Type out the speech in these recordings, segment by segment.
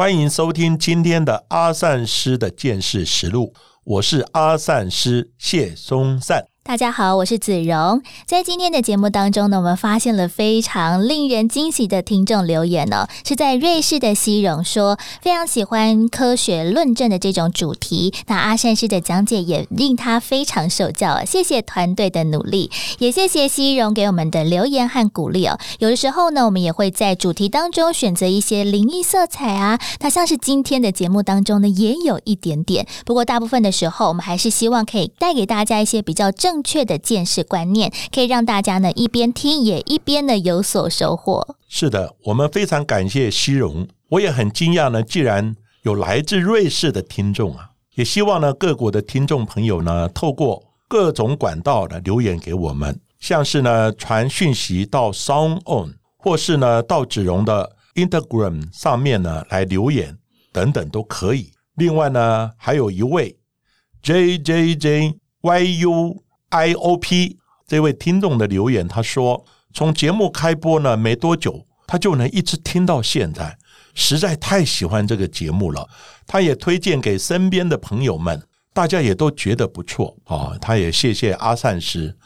欢迎收听今天的阿善师的见识实录，我是阿善师谢松善。大家好，我是子荣。在今天的节目当中呢，我们发现了非常令人惊喜的听众留言哦，是在瑞士的西荣说非常喜欢科学论证的这种主题。那阿善师的讲解也令他非常受教，谢谢团队的努力，也谢谢西荣给我们的留言和鼓励哦。有的时候呢，我们也会在主题当中选择一些灵异色彩啊，那像是今天的节目当中呢，也有一点点。不过大部分的时候，我们还是希望可以带给大家一些比较正。正确的见识观念，可以让大家呢一边听也一边呢有所收获。是的，我们非常感谢西荣，我也很惊讶呢。既然有来自瑞士的听众啊，也希望呢各国的听众朋友呢，透过各种管道的留言给我们，像是呢传讯息到 Sound On，或是呢到子荣的 Instagram 上面呢来留言等等都可以。另外呢，还有一位 J J J Y U。I O P 这位听众的留言，他说：“从节目开播呢没多久，他就能一直听到现在，实在太喜欢这个节目了。他也推荐给身边的朋友们，大家也都觉得不错啊。他也谢谢阿善师。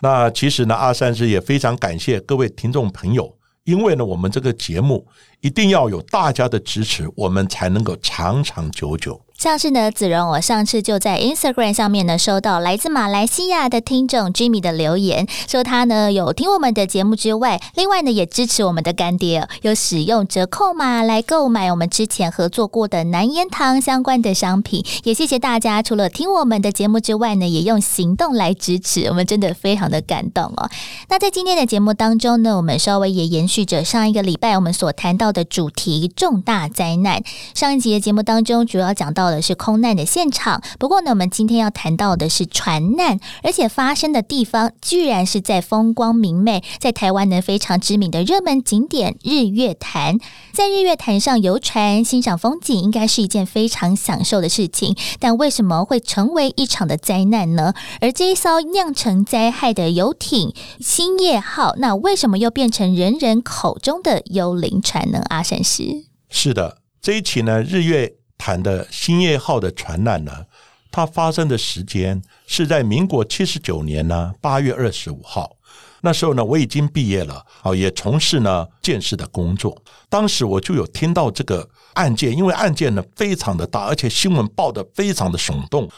那其实呢，阿善师也非常感谢各位听众朋友，因为呢，我们这个节目一定要有大家的支持，我们才能够长长久久。”像是呢，子荣，我上次就在 Instagram 上面呢，收到来自马来西亚的听众 Jimmy 的留言，说他呢有听我们的节目之外，另外呢也支持我们的干爹，有使用折扣码来购买我们之前合作过的南烟堂相关的商品。也谢谢大家，除了听我们的节目之外呢，也用行动来支持，我们真的非常的感动哦。那在今天的节目当中呢，我们稍微也延续着上一个礼拜我们所谈到的主题——重大灾难。上一集的节目当中，主要讲到。到的是空难的现场，不过呢，我们今天要谈到的是船难，而且发生的地方居然是在风光明媚，在台湾呢非常知名的热门景点日月潭。在日月潭上游船欣赏风景，应该是一件非常享受的事情。但为什么会成为一场的灾难呢？而这一艘酿成灾害的游艇兴业号，那为什么又变成人人口中的幽灵船呢？阿山师是的，这一起呢日月。谈的兴业号的船难呢，它发生的时间是在民国七十九年呢八月二十五号。那时候呢，我已经毕业了，哦，也从事呢建设的工作。当时我就有听到这个案件，因为案件呢非常的大，而且新闻报的非常的耸动。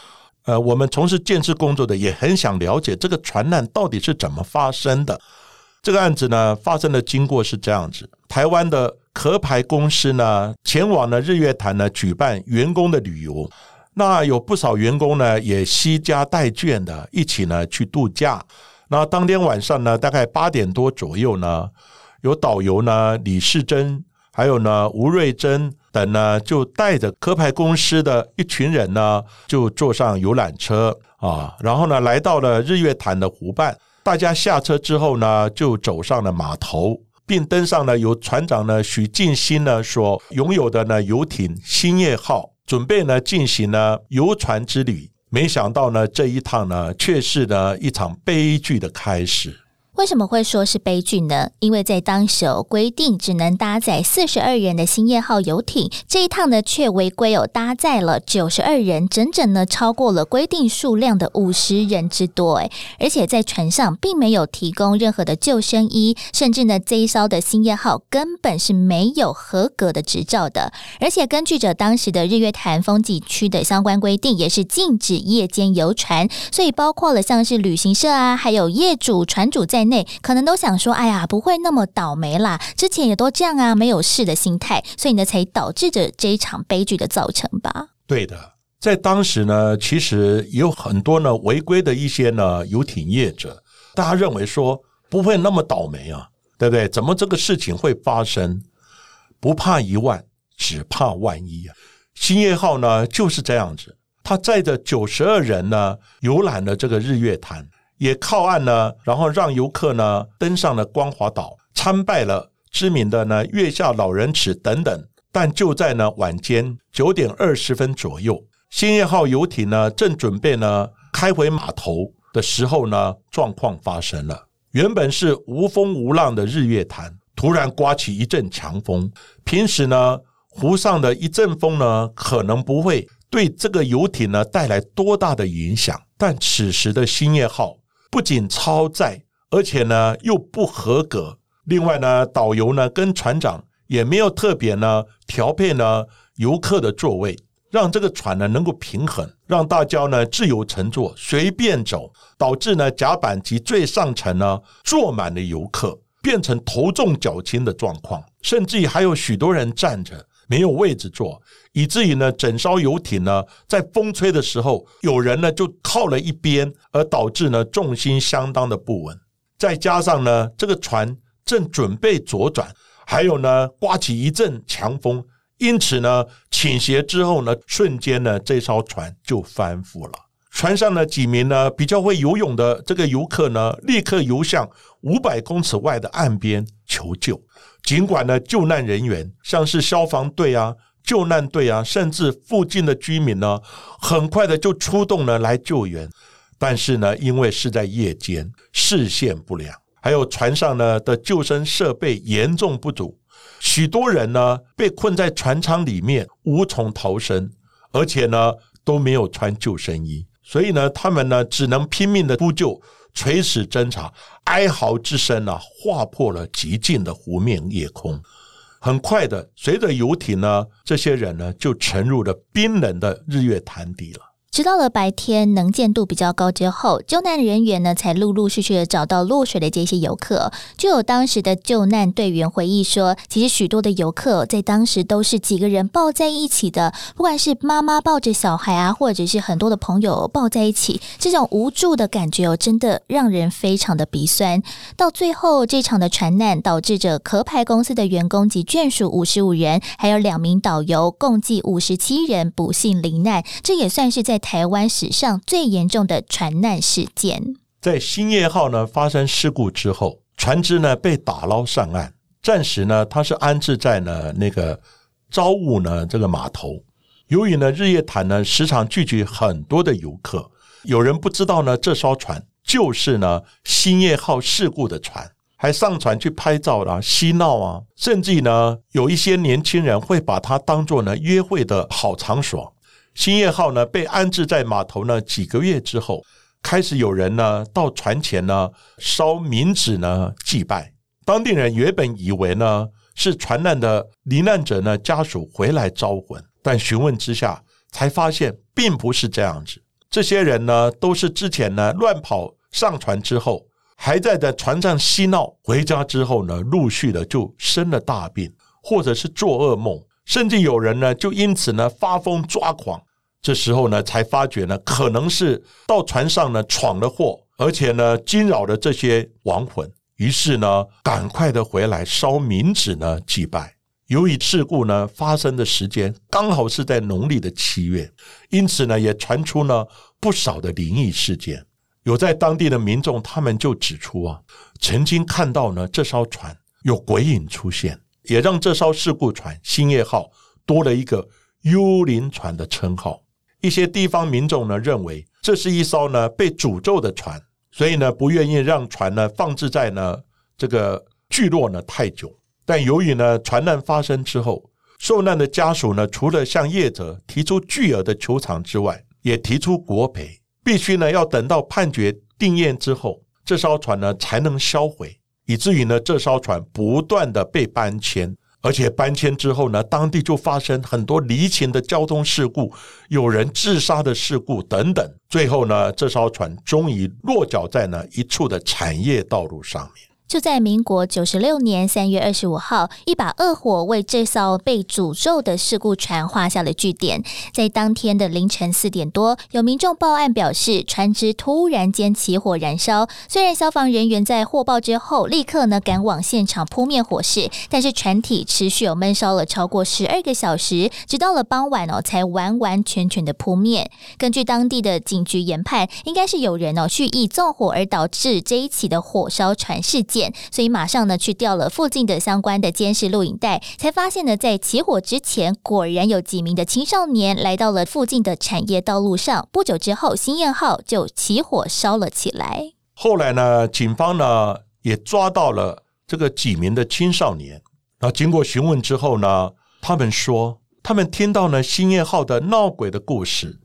呃，我们从事建设工作的也很想了解这个船难到底是怎么发生的。这个案子呢发生的经过是这样子：台湾的。壳牌公司呢，前往呢日月潭呢举办员工的旅游，那有不少员工呢也惜家带眷的一起呢去度假。那当天晚上呢，大概八点多左右呢，有导游呢李世珍，还有呢吴瑞珍等呢，就带着壳牌公司的一群人呢，就坐上游览车啊，然后呢来到了日月潭的湖畔。大家下车之后呢，就走上了码头。并登上了由船长呢许晋新呢所拥有的呢游艇兴业号，准备呢进行呢游船之旅。没想到呢这一趟呢却是呢一场悲剧的开始。为什么会说是悲剧呢？因为在当时有规定只能搭载四十二人的兴业号游艇，这一趟呢却违规有搭载了九十二人，整整呢超过了规定数量的五十人之多。哎，而且在船上并没有提供任何的救生衣，甚至呢这一艘的兴业号根本是没有合格的执照的。而且根据着当时的日月潭风景区的相关规定，也是禁止夜间游船，所以包括了像是旅行社啊，还有业主、船主在。内可能都想说，哎呀，不会那么倒霉啦，之前也都这样啊，没有事的心态，所以呢，才导致着这一场悲剧的造成吧？对的，在当时呢，其实有很多呢违规的一些呢游艇业者，大家认为说不会那么倒霉啊，对不对？怎么这个事情会发生？不怕一万，只怕万一啊！星夜号呢就是这样子，他载着九十二人呢游览了这个日月潭，也靠岸呢，然后让游客呢登上了光华岛，参拜了知名的呢月下老人池等等。但就在呢晚间九点二十分左右，兴业号游艇呢正准备呢开回码头的时候呢，状况发生了。原本是无风无浪的日月潭，突然刮起一阵强风。平时呢，湖上的一阵风呢，可能不会对这个游艇呢带来多大的影响。但此时的兴业号不仅超载，而且呢又不合格。另外呢，导游呢跟船长也没有特别呢调配呢游客的座位。让这个船呢能够平衡，让大家呢自由乘坐，随便走，导致呢甲板及最上层呢坐满了游客，变成头重脚轻的状况，甚至于还有许多人站着没有位置坐，以至于呢整艘游艇呢在风吹的时候，有人呢就靠了一边，而导致呢重心相当的不稳。再加上呢这个船正准备左转，还有呢刮起一阵强风。因此呢，倾斜之后呢，瞬间呢，这艘船就翻覆了。船上呢几名呢比较会游泳的这个游客呢，立刻游向五百公尺外的岸边求救。尽管呢，救难人员像是消防队啊、救难队啊，甚至附近的居民呢，很快的就出动了来救援。但是呢，因为是在夜间，视线不良，还有船上呢的救生设备严重不足。许多人呢被困在船舱里面，无从逃生，而且呢都没有穿救生衣，所以呢他们呢只能拼命的呼救、垂死挣扎，哀嚎之声啊划破了寂静的湖面夜空。很快的，随着游艇呢，这些人呢就沉入了冰冷的日月潭底了。直到了白天能见度比较高之后，救难人员呢才陆陆续续的找到落水的这些游客。就有当时的救难队员回忆说，其实许多的游客在当时都是几个人抱在一起的，不管是妈妈抱着小孩啊，或者是很多的朋友抱在一起，这种无助的感觉哦，真的让人非常的鼻酸。到最后，这场的船难导致着壳牌公司的员工及眷属五十五人，还有两名导游，共计五十七人不幸罹难。这也算是在。台湾史上最严重的船难事件，在兴业号呢发生事故之后，船只呢被打捞上岸，暂时呢它是安置在呢那个朝务呢这个码头。由于呢日月潭呢时常聚集很多的游客，有人不知道呢这艘船就是呢兴业号事故的船，还上船去拍照啦、嬉闹啊，甚至呢有一些年轻人会把它当做呢约会的好场所。兴业号呢被安置在码头呢几个月之后，开始有人呢到船前呢烧冥纸呢祭拜。当地人原本以为呢是船难的罹难者呢家属回来招魂，但询问之下才发现并不是这样子。这些人呢都是之前呢乱跑上船之后，还在在船上嬉闹，回家之后呢陆续的就生了大病，或者是做噩梦，甚至有人呢就因此呢发疯抓狂。这时候呢，才发觉呢，可能是到船上呢闯了祸，而且呢惊扰了这些亡魂。于是呢，赶快的回来烧冥纸呢祭拜。由于事故呢发生的时间刚好是在农历的七月，因此呢也传出呢不少的灵异事件。有在当地的民众，他们就指出啊，曾经看到呢这艘船有鬼影出现，也让这艘事故船“兴业号”多了一个“幽灵船”的称号。一些地方民众呢认为这是一艘呢被诅咒的船，所以呢不愿意让船呢放置在呢这个聚落呢太久。但由于呢船难发生之后，受难的家属呢除了向业者提出巨额的求偿之外，也提出国赔，必须呢要等到判决定验之后，这艘船呢才能销毁，以至于呢这艘船不断的被搬迁。而且搬迁之后呢，当地就发生很多离奇的交通事故，有人自杀的事故等等。最后呢，这艘船终于落脚在呢一处的产业道路上面。就在民国九十六年三月二十五号，一把恶火为这艘被诅咒的事故船画下了句点。在当天的凌晨四点多，有民众报案表示，船只突然间起火燃烧。虽然消防人员在获报之后立刻呢赶往现场扑灭火势，但是船体持续有闷烧了超过十二个小时，直到了傍晚哦才完完全全的扑灭。根据当地的警局研判，应该是有人哦蓄意纵火而导致这一起的火烧船事件。所以马上呢去调了附近的相关的监视录影带，才发现呢在起火之前，果然有几名的青少年来到了附近的产业道路上。不久之后，新燕号就起火烧了起来。后来呢，警方呢也抓到了这个几名的青少年。然后经过询问之后呢，他们说他们听到呢新燕号的闹鬼的故事，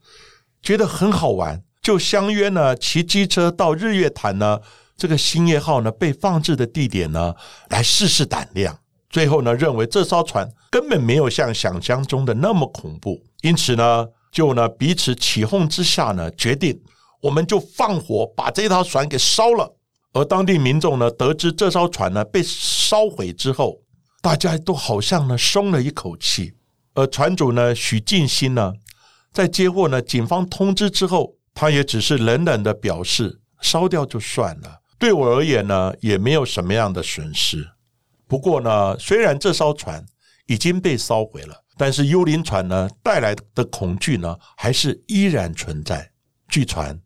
觉得很好玩，就相约呢骑机车到日月潭呢。这个星夜号呢被放置的地点呢，来试试胆量。最后呢，认为这艘船根本没有像想象中的那么恐怖，因此呢，就呢彼此起哄之下呢，决定我们就放火把这条船给烧了。而当地民众呢，得知这艘船呢被烧毁之后，大家都好像呢松了一口气。而船主呢许进新呢，在接获呢警方通知之后，他也只是冷冷的表示，烧掉就算了。对我而言呢，也没有什么样的损失。不过呢，虽然这艘船已经被烧毁了，但是幽灵船呢带来的恐惧呢，还是依然存在。据传，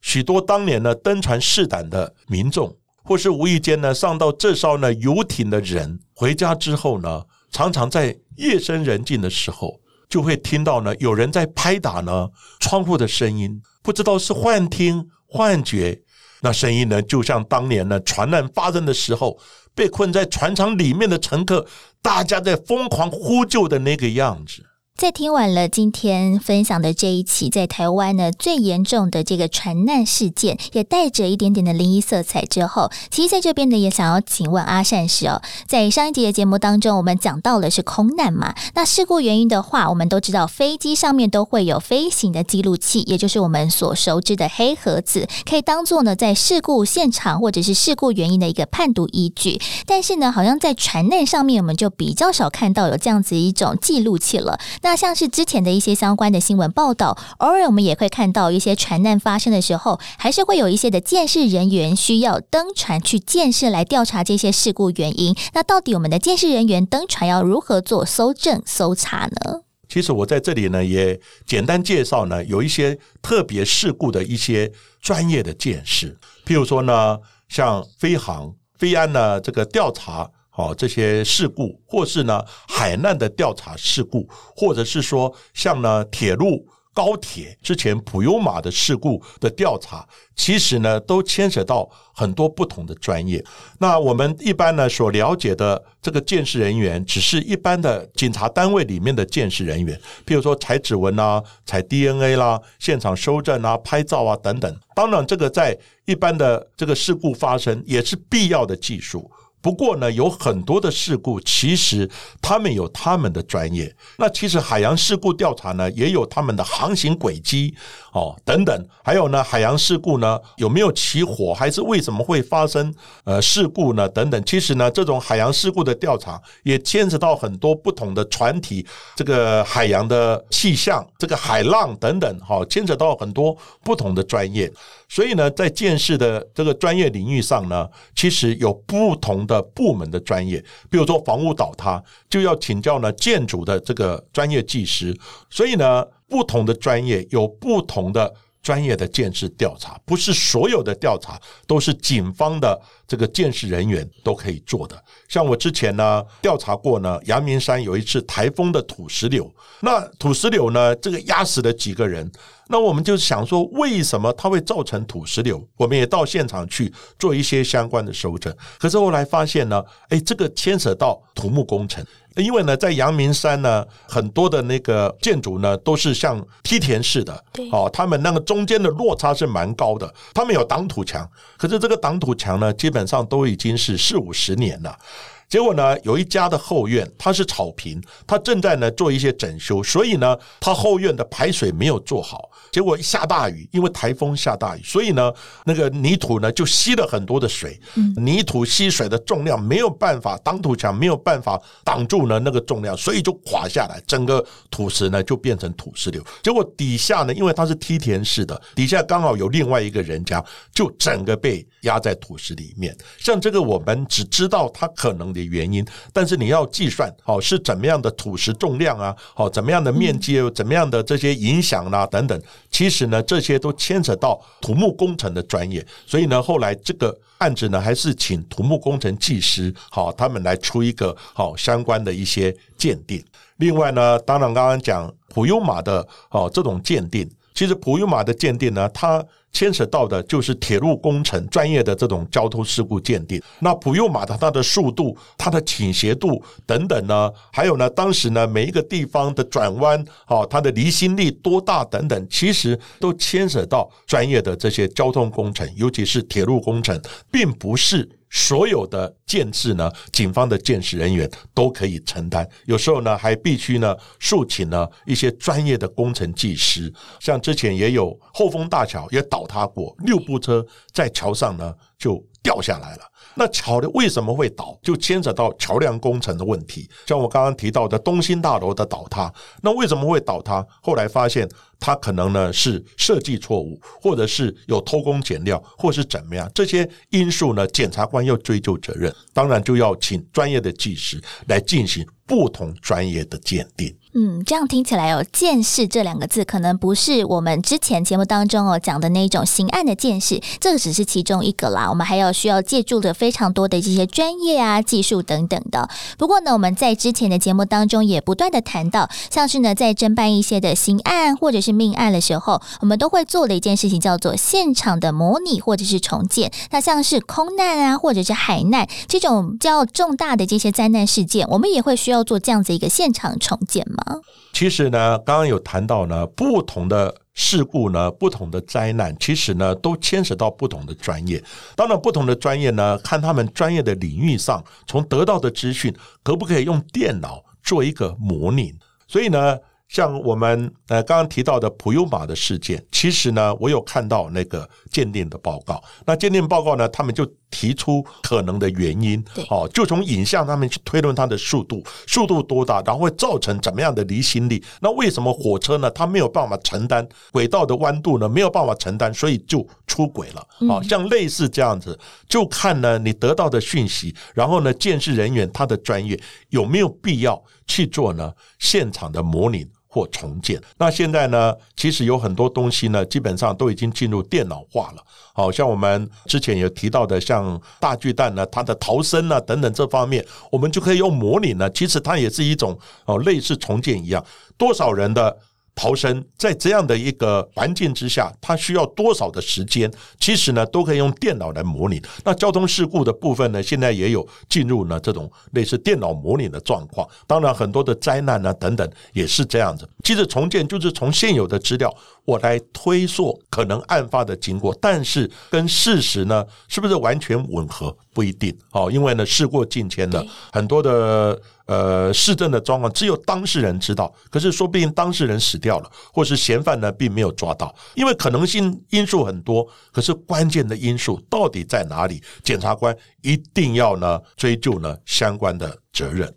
许多当年呢登船试胆的民众，或是无意间呢上到这艘呢游艇的人，回家之后呢，常常在夜深人静的时候，就会听到呢有人在拍打呢窗户的声音，不知道是幻听、幻觉。那声音呢，就像当年呢船难发生的时候，被困在船舱里面的乘客，大家在疯狂呼救的那个样子。在听完了今天分享的这一期在台湾呢最严重的这个船难事件，也带着一点点的灵异色彩之后，其实在这边呢也想要请问阿善师哦，在上一集的节目当中，我们讲到了是空难嘛？那事故原因的话，我们都知道飞机上面都会有飞行的记录器，也就是我们所熟知的黑盒子，可以当做呢在事故现场或者是事故原因的一个判读依据。但是呢，好像在船难上面，我们就比较少看到有这样子一种记录器了。那像是之前的一些相关的新闻报道，偶尔我们也会看到一些船难发生的时候，还是会有一些的建设人员需要登船去建设来调查这些事故原因。那到底我们的建设人员登船要如何做搜证搜查呢？其实我在这里呢也简单介绍呢，有一些特别事故的一些专业的见识，譬如说呢，像飞航、飞安呢这个调查。哦，这些事故，或是呢海难的调查事故，或者是说像呢铁路、高铁之前普悠玛的事故的调查，其实呢都牵扯到很多不同的专业。那我们一般呢所了解的这个鉴识人员，只是一般的警察单位里面的鉴识人员，譬如说采指纹啊、采 DNA 啦、现场收证啊、拍照啊等等。当然，这个在一般的这个事故发生也是必要的技术。不过呢，有很多的事故，其实他们有他们的专业。那其实海洋事故调查呢，也有他们的航行轨迹哦等等。还有呢，海洋事故呢有没有起火，还是为什么会发生呃事故呢？等等。其实呢，这种海洋事故的调查也牵扯到很多不同的船体，这个海洋的气象，这个海浪等等，哈，牵扯到很多不同的专业。所以呢，在建设的这个专业领域上呢，其实有不同的。部门的专业，比如说房屋倒塌，就要请教呢建筑的这个专业技师。所以呢，不同的专业有不同的专业的建设调查，不是所有的调查都是警方的这个建设人员都可以做的。像我之前呢调查过呢，阳明山有一次台风的土石流，那土石流呢，这个压死了几个人。那我们就想说，为什么它会造成土石流？我们也到现场去做一些相关的收证。可是后来发现呢，哎，这个牵扯到土木工程，因为呢，在阳明山呢，很多的那个建筑呢，都是像梯田式的，哦，他们那个中间的落差是蛮高的。他们有挡土墙，可是这个挡土墙呢，基本上都已经是四五十年了。结果呢，有一家的后院它是草坪，它正在呢做一些整修，所以呢，它后院的排水没有做好。结果下大雨，因为台风下大雨，所以呢，那个泥土呢就吸了很多的水，泥土吸水的重量没有办法挡土墙，没有办法挡住呢那个重量，所以就垮下来，整个土石呢就变成土石流。结果底下呢，因为它是梯田式的，底下刚好有另外一个人家，就整个被压在土石里面。像这个，我们只知道它可能的原因，但是你要计算好是怎么样的土石重量啊，好怎么样的面积，怎么样的这些影响啦等等。其实呢，这些都牵扯到土木工程的专业，所以呢，后来这个案子呢，还是请土木工程技师好，他们来出一个好相关的一些鉴定。另外呢，当然刚刚讲普悠玛的哦这种鉴定，其实普悠玛的鉴定呢，它。牵扯到的就是铁路工程专业的这种交通事故鉴定。那普悠马的它的速度、它的倾斜度等等呢，还有呢，当时呢每一个地方的转弯，哦，它的离心力多大等等，其实都牵扯到专业的这些交通工程，尤其是铁路工程，并不是。所有的建制呢，警方的建设人员都可以承担。有时候呢，还必须呢，诉请呢一些专业的工程技师。像之前也有后丰大桥也倒塌过，六部车在桥上呢就掉下来了。那桥的为什么会倒，就牵扯到桥梁工程的问题。像我刚刚提到的东兴大楼的倒塌，那为什么会倒塌？后来发现。他可能呢是设计错误，或者是有偷工减料，或是怎么样？这些因素呢，检察官要追究责任，当然就要请专业的技师来进行不同专业的鉴定。嗯，这样听起来哦，见识这两个字可能不是我们之前节目当中哦讲的那种刑案的见识，这个只是其中一个啦。我们还要需要借助的非常多的这些专业啊、技术等等的。不过呢，我们在之前的节目当中也不断的谈到，像是呢在侦办一些的刑案或者是命案的时候，我们都会做的一件事情叫做现场的模拟或者是重建。那像是空难啊，或者是海难这种较重大的这些灾难事件，我们也会需要做这样子一个现场重建吗？其实呢，刚刚有谈到呢，不同的事故呢，不同的灾难，其实呢，都牵涉到不同的专业。当然，不同的专业呢，看他们专业的领域上，从得到的资讯，可不可以用电脑做一个模拟？所以呢。像我们呃刚刚提到的普悠玛的事件，其实呢，我有看到那个鉴定的报告。那鉴定报告呢，他们就提出可能的原因，哦，就从影像上面去推论它的速度，速度多大，然后会造成怎么样的离心力？那为什么火车呢？它没有办法承担轨道的弯度呢？没有办法承担，所以就出轨了。啊，像类似这样子，就看呢你得到的讯息，然后呢，建设人员他的专业有没有必要去做呢？现场的模拟。或重建。那现在呢？其实有很多东西呢，基本上都已经进入电脑化了。好像我们之前有提到的，像大巨蛋呢，它的逃生啊等等这方面，我们就可以用模拟呢。其实它也是一种哦，类似重建一样，多少人的。逃生在这样的一个环境之下，它需要多少的时间？其实呢，都可以用电脑来模拟。那交通事故的部分呢，现在也有进入呢这种类似电脑模拟的状况。当然，很多的灾难呢等等也是这样子。其实重建就是从现有的资料，我来推溯可能案发的经过，但是跟事实呢是不是完全吻合不一定哦，因为呢事过境迁的很多的。呃，市政的状况只有当事人知道，可是说不定当事人死掉了，或是嫌犯呢并没有抓到，因为可能性因素很多，可是关键的因素到底在哪里？检察官一定要呢追究呢相关的责任。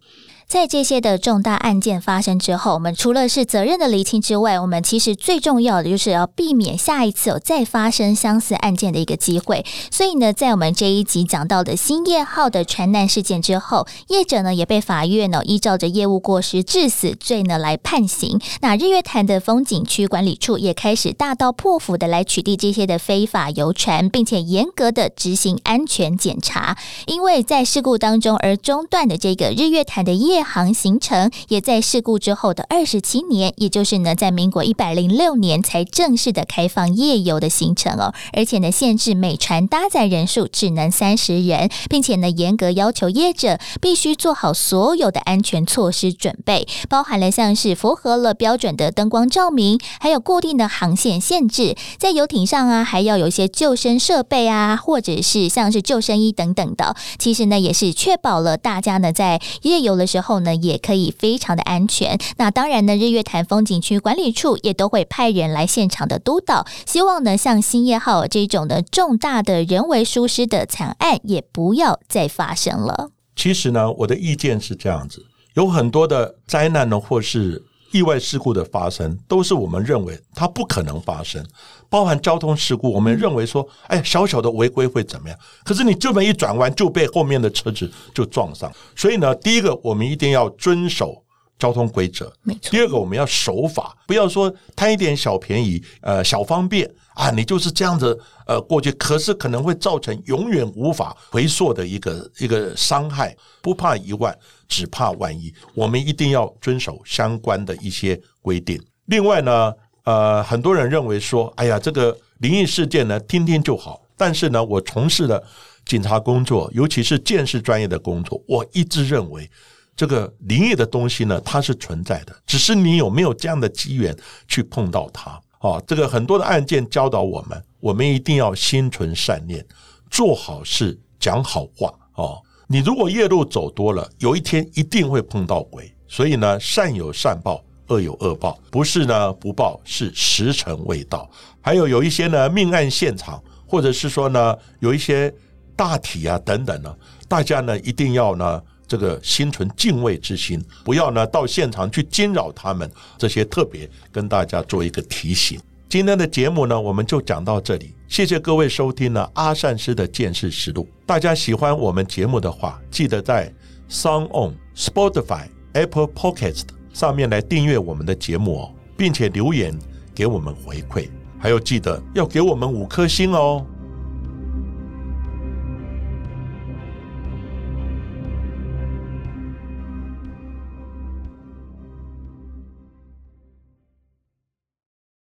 在这些的重大案件发生之后，我们除了是责任的厘清之外，我们其实最重要的就是要避免下一次有再发生相似案件的一个机会。所以呢，在我们这一集讲到的兴业号的船难事件之后，业者呢也被法院呢依照着业务过失致死罪呢来判刑。那日月潭的风景区管理处也开始大刀破斧的来取缔这些的非法游船，并且严格的执行安全检查。因为在事故当中而中断的这个日月潭的业夜航行程，也在事故之后的二十七年，也就是呢，在民国一百零六年才正式的开放夜游的行程哦。而且呢，限制每船搭载人数只能三十人，并且呢，严格要求业者必须做好所有的安全措施准备，包含了像是符合了标准的灯光照明，还有固定的航线限制，在游艇上啊，还要有一些救生设备啊，或者是像是救生衣等等的。其实呢，也是确保了大家呢在夜游的时候后呢，也可以非常的安全。那当然呢，日月潭风景区管理处也都会派人来现场的督导，希望呢，像兴业号这种的重大的人为疏失的惨案，也不要再发生了。其实呢，我的意见是这样子，有很多的灾难呢，或是意外事故的发生，都是我们认为它不可能发生。包含交通事故，我们认为说，哎，小小的违规会怎么样？可是你这么一转弯，就被后面的车子就撞上。所以呢，第一个，我们一定要遵守交通规则；没错第二个，我们要守法，不要说贪一点小便宜，呃，小方便啊，你就是这样子呃过去，可是可能会造成永远无法回溯的一个一个伤害。不怕一万，只怕万一。我们一定要遵守相关的一些规定。另外呢，呃，很多人认为说，哎呀，这个灵异事件呢，听听就好。但是呢，我从事的警察工作，尤其是鉴识专业的工作，我一直认为，这个灵异的东西呢，它是存在的，只是你有没有这样的机缘去碰到它。哦，这个很多的案件教导我们，我们一定要心存善念，做好事，讲好话。哦，你如果夜路走多了，有一天一定会碰到鬼。所以呢，善有善报，恶有恶报，不是呢不报，是时辰未到。还有有一些呢命案现场，或者是说呢有一些大体啊等等呢，大家呢一定要呢这个心存敬畏之心，不要呢到现场去惊扰他们。这些特别跟大家做一个提醒。今天的节目呢，我们就讲到这里，谢谢各位收听呢阿善师的见识实录。大家喜欢我们节目的话，记得在 Sound On、Spotify、Apple Podcast 上面来订阅我们的节目哦，并且留言给我们回馈，还有记得要给我们五颗星哦。